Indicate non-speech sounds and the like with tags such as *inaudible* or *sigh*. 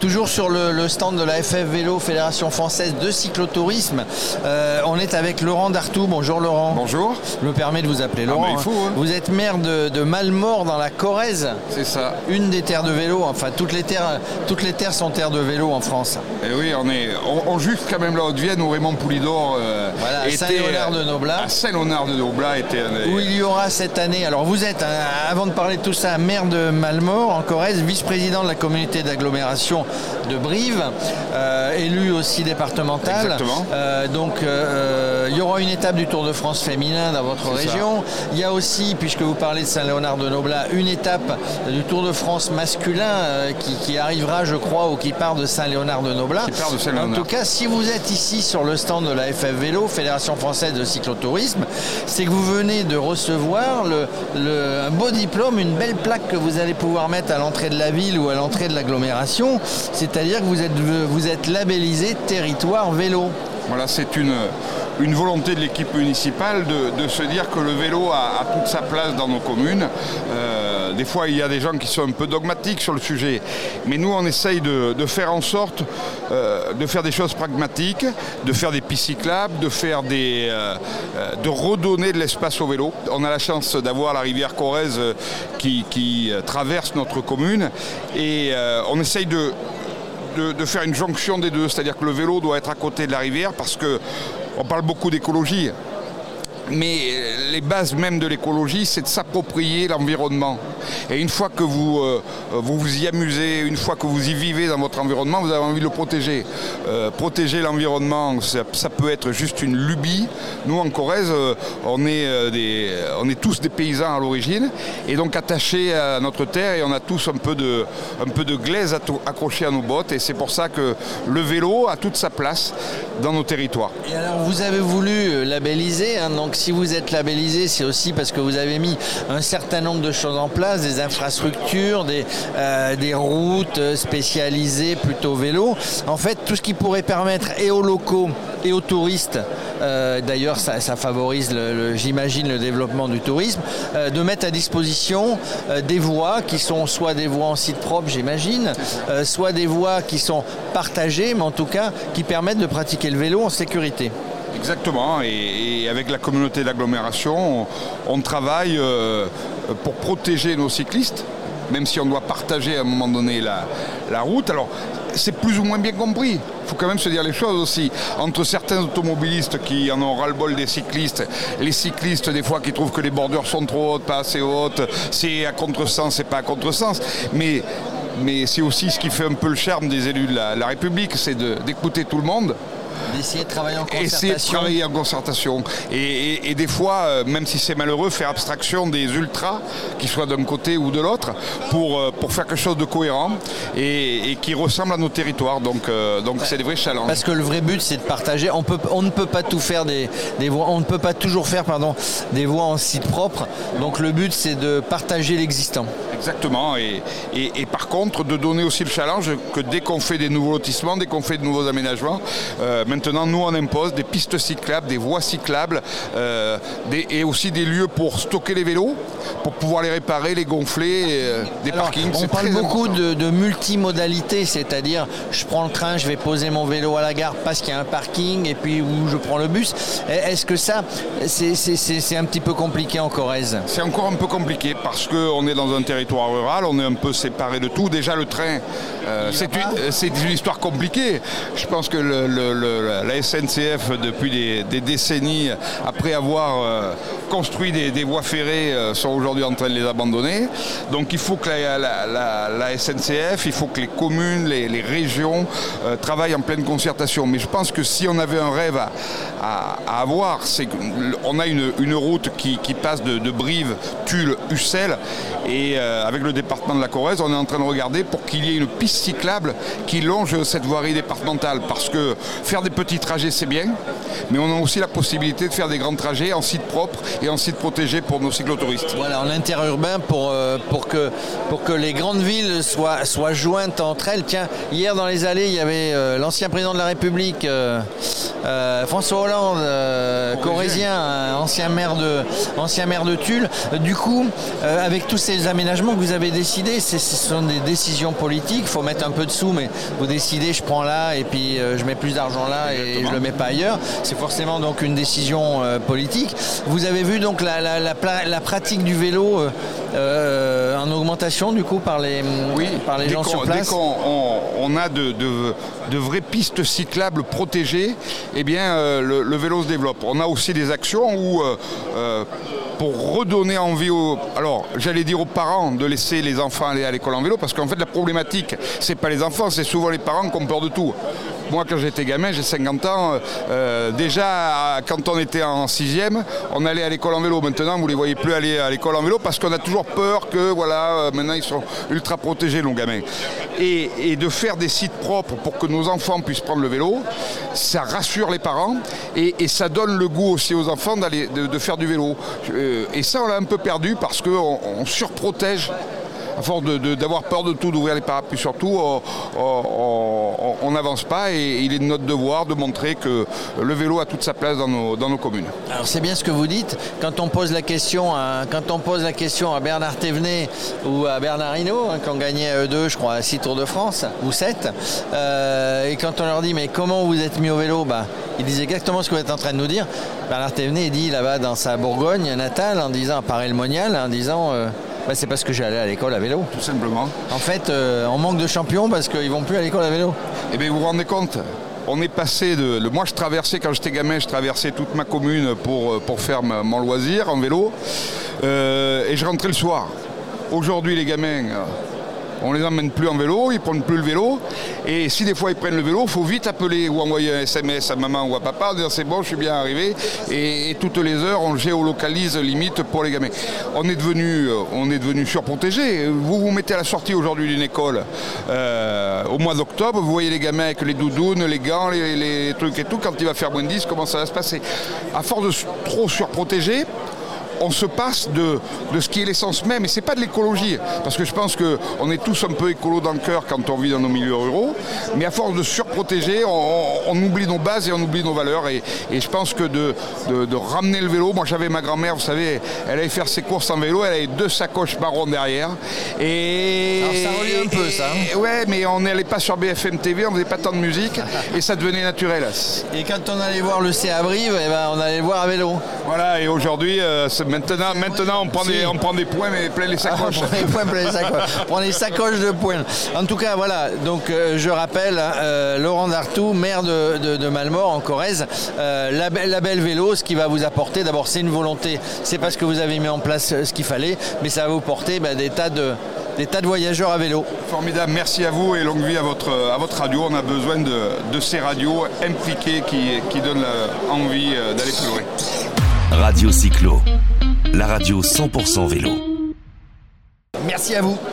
Toujours sur le, stand de la FF Vélo, Fédération Française de Cyclotourisme. Euh, on est avec Laurent Dartou. Bonjour Laurent. Bonjour. Je me permets de vous appeler Laurent. Ah, il faut, hein. Vous êtes maire de, Malmort dans la Corrèze. C'est ça. Une des terres de vélo. Enfin, toutes les terres, toutes les terres sont terres de vélo en France. Et eh oui, on est, on, juge quand même la Haute-Vienne où Raymond Poulidor euh, voilà, Saint-Léonard de Noblat. Saint-Léonard de Noblat était Où il y aura cette année. Alors vous êtes, hein, avant de parler de tout ça, maire de Malmort en Corrèze, vice-président de la communauté d'agglomération de Brive, euh, élu aussi départemental. Euh, donc euh, il y aura une étape du Tour de France féminin dans votre région. Il y a aussi, puisque vous parlez de Saint-Léonard de Noblat, une étape du Tour de France masculin qui, arrivera, je crois, ou qui part de Saint-Léonard de Noblat. En tout cas, si vous êtes ici sur le stand de la FF Vélo, Fédération française de cyclotourisme, c'est que vous venez de recevoir un beau diplôme, une belle plaque que vous allez pouvoir mettre à l'entrée de la ville ou à l'entrée de l'agglomération. C'est-à-dire que vous êtes, vous labellisé territoire vélo. Voilà, c'est une, une volonté de l'équipe municipale de, se dire que le vélo a, toute sa place dans nos communes. Euh, des fois, il y a des gens qui sont un peu dogmatiques sur le sujet, mais nous, on essaye de, faire en sorte euh, de faire des choses pragmatiques, de faire des pistes cyclables, de faire des, euh, de redonner de l'espace au vélo. On a la chance d'avoir la rivière Corrèze qui, traverse notre commune. Et on essaye de de, faire une jonction des deux, c'est-à-dire que le vélo doit être à côté de la rivière parce que on parle beaucoup d'écologie mais les bases même de l'écologie, c'est de s'approprier l'environnement. Et une fois que vous, euh, vous, vous y amusez, une fois que vous y vivez dans votre environnement, vous avez envie de le protéger. Euh, protéger l'environnement, ça, peut être juste une lubie. Nous, en Corrèze, euh, on, est, on est tous des paysans à l'origine, et donc attachés à notre terre, et on a tous un peu de, un peu de glaise accrochée à nos bottes, et c'est pour ça que le vélo a toute sa place dans nos territoires. Et alors, vous avez voulu labelliser, hein, si vous êtes labellisé, c'est aussi parce que vous avez mis un certain nombre de choses en place, des infrastructures, des, euh, routes spécialisées plutôt vélo. En fait, tout ce qui pourrait permettre et aux locaux et aux touristes, euh, d'ailleurs ça, favorise, j'imagine, le développement du tourisme, euh, de mettre à disposition des voies qui sont soit des voies en site propre, j'imagine, soit des voies qui sont partagées, mais en tout cas qui permettent de pratiquer le vélo en sécurité. Exactement, et, avec la communauté d'agglomération, on, travaille euh, pour protéger nos cyclistes, même si on doit partager à un moment donné la, route. Alors, c'est plus ou moins bien compris. Il faut quand même se dire les choses aussi. Entre certains automobilistes qui en ont ras-le-bol des cyclistes, les cyclistes des fois qui trouvent que les bordures sont trop hautes, pas assez hautes, c'est à contresens, c'est pas à contresens. Mais, mais c'est aussi ce qui fait un peu le charme des élus de la République, c'est d'écouter tout le monde D'essayer de travailler en concertation. Essayer de travailler en concertation. Et, des fois, euh, même si c'est malheureux, faire abstraction des ultras, qu'ils soient d'un côté ou de l'autre, pour, euh, pour faire quelque chose de cohérent et, qui ressemble à nos territoires. Donc euh, donc c'est des vrais challenges. Parce que le vrai but, c'est de partager. On, peut, on ne peut pas tout faire des, des voies, on ne peut pas toujours faire pardon, des voies en site propre. Donc le but, c'est de partager l'existant. Exactement. Et, et, par contre, de donner aussi le challenge que dès qu'on fait des nouveaux lotissements, dès qu'on fait de nouveaux aménagements, Maintenant, nous, on impose des pistes cyclables, des voies cyclables euh, et aussi des lieux pour stocker les vélos, pour pouvoir les réparer, les gonfler, euh, des parkings. On parle beaucoup de, multimodalité, c'est-à-dire je prends le train, je vais poser mon vélo à la gare parce qu'il y a un parking et puis où je prends le bus. Est-ce que ça, c'est un petit peu compliqué en Corrèze? C'est encore un peu compliqué parce qu'on est dans un territoire rural, on est un peu séparé de tout. Déjà, le train, euh, c'est une, histoire compliquée. Je pense que le la SNCF depuis des, décennies, après avoir euh, construit des, voies ferrées, euh, sont aujourd'hui en train de les abandonner. Donc il faut que la, SNCF, il faut que les communes, les, régions travaillent en pleine concertation. Mais je pense que si on avait un rêve à, avoir, c'est qu'on a une, route qui, passe de, Brive, Tulle, Ussel, et avec le département de la Corrèze, on est en train de regarder pour qu'il y ait une piste cyclable qui longe cette voirie départementale. Parce que faire des petits trajets, c'est bien. Mais on a aussi la possibilité de faire des grands trajets en site propre et en site protégé pour nos cyclotouristes. Voilà, en interurbain pour, euh, pour, que, pour que les grandes villes soient, soient jointes entre elles. Tiens, hier dans les allées, il y avait euh, l'ancien président de la République, euh, François Hollande, corésien, ancien maire de, ancien maire de Tulle. Du coup, avec tous ces aménagements que vous avez décidés, ce sont des décisions politiques. Il faut mettre un peu de sous, mais vous décidez, je prends là et puis je mets plus d'argent là et je le mets pas ailleurs. C'est forcément donc une décision politique. Vous avez vu donc la, la, pratique du vélo euh, euh, en augmentation du coup par les, oui, par les gens sur place Dès qu'on on, a de, de, vraies pistes cyclables protégées, eh bien euh, le, vélo se développe. On a aussi des actions où pour redonner envie aux, alors j'allais dire aux parents de laisser les enfants aller à l'école en vélo parce qu'en fait la problématique c'est pas les enfants, c'est souvent les parents qui ont peur de tout. Moi, quand j'étais gamin, j'ai 50 ans, euh, déjà, quand on était en sixième, on allait à l'école en vélo. Maintenant, vous ne les voyez plus aller à l'école en vélo parce qu'on a toujours peur que, voilà, euh, maintenant, ils sont ultra protégés, nos gamins. Et, de faire des sites propres pour que nos enfants puissent prendre le vélo, ça rassure les parents et, ça donne le goût aussi aux enfants de, faire du vélo. Euh, et ça, on l'a un peu perdu parce qu'on on surprotège à force d'avoir peur de tout, d'ouvrir les parapluies surtout, on n'avance pas et il est de notre devoir de montrer que le vélo a toute sa place dans nos, communes. Alors c'est bien ce que vous dites. Quand on pose la question à, à Bernard Thévenet ou à Bernard Hinault, hein, qui ont gagné eux deux, je crois, 6 Tours de France, ou 7, euh, et quand on leur dit mais comment vous êtes mis au vélo bah, Ils disent exactement ce que vous êtes en train de nous dire. Bernard Thévenet dit là-bas dans sa Bourgogne natale, en disant, à le Monial, en disant... Euh, bah, c'est parce que j'allais à l'école à vélo. Tout simplement. En fait, euh, on manque de champions parce qu'ils vont plus à l'école à vélo. Eh bien, vous vous rendez compte on est passé de. moi, je traversais, quand j'étais gamin, je traversais toute ma commune pour, pour faire mon loisir en vélo. Euh, et je rentrais le soir. Aujourd'hui, les gamins, on les emmène plus en vélo, ils prennent plus le vélo. Et si des fois ils prennent le vélo, il faut vite appeler ou envoyer un SMS à maman ou à papa, dire c'est bon, je suis bien arrivé. Et, toutes les heures, on géolocalise limite pour les gamins. On est devenu, euh, surprotégé. Vous vous mettez à la sortie aujourd'hui d'une école euh, au mois d'octobre, vous voyez les gamins avec les doudounes, les gants, les, trucs et tout. Quand il va faire moins de 10, comment ça va se passer? À force de trop surprotéger, on se passe de, de ce qui est l'essence même. Et c'est pas de l'écologie, parce que je pense qu'on est tous un peu écolo dans le cœur quand on vit dans nos milieux ruraux. Mais à force de surprotéger, on, oublie nos bases et on oublie nos valeurs. Et, je pense que de, de, ramener le vélo, moi j'avais ma grand-mère, vous savez, elle allait faire ses courses en vélo, elle avait deux sacoches marron derrière. Et Alors ça relie un peu ça. Hein. ouais, mais on n'allait pas sur BFM TV, on faisait pas tant de musique et ça devenait naturel. Et quand on allait voir le C à Brive, eh ben, on allait le voir à vélo. Voilà, et aujourd'hui, euh, Maintenant, maintenant on, prend des, on prend des points, mais plein les sacoches. on, prend des points, plein les sacoches. *laughs* on prend des sacoches de points. En tout cas, voilà. Donc, euh, je rappelle, hein, euh, Laurent Dartou, maire de, de, Malmort, en Corrèze, euh, la, la, belle vélo, ce qui va vous apporter, d'abord, c'est une volonté. C'est parce que vous avez mis en place ce qu'il fallait, mais ça va vous porter bah, des tas de des tas de voyageurs à vélo. Formidable, merci à vous et longue vie à votre, à votre radio. On a besoin de, de ces radios impliquées qui, qui donnent envie d'aller plus loin. Radio Cyclo, la radio 100% vélo. Merci à vous.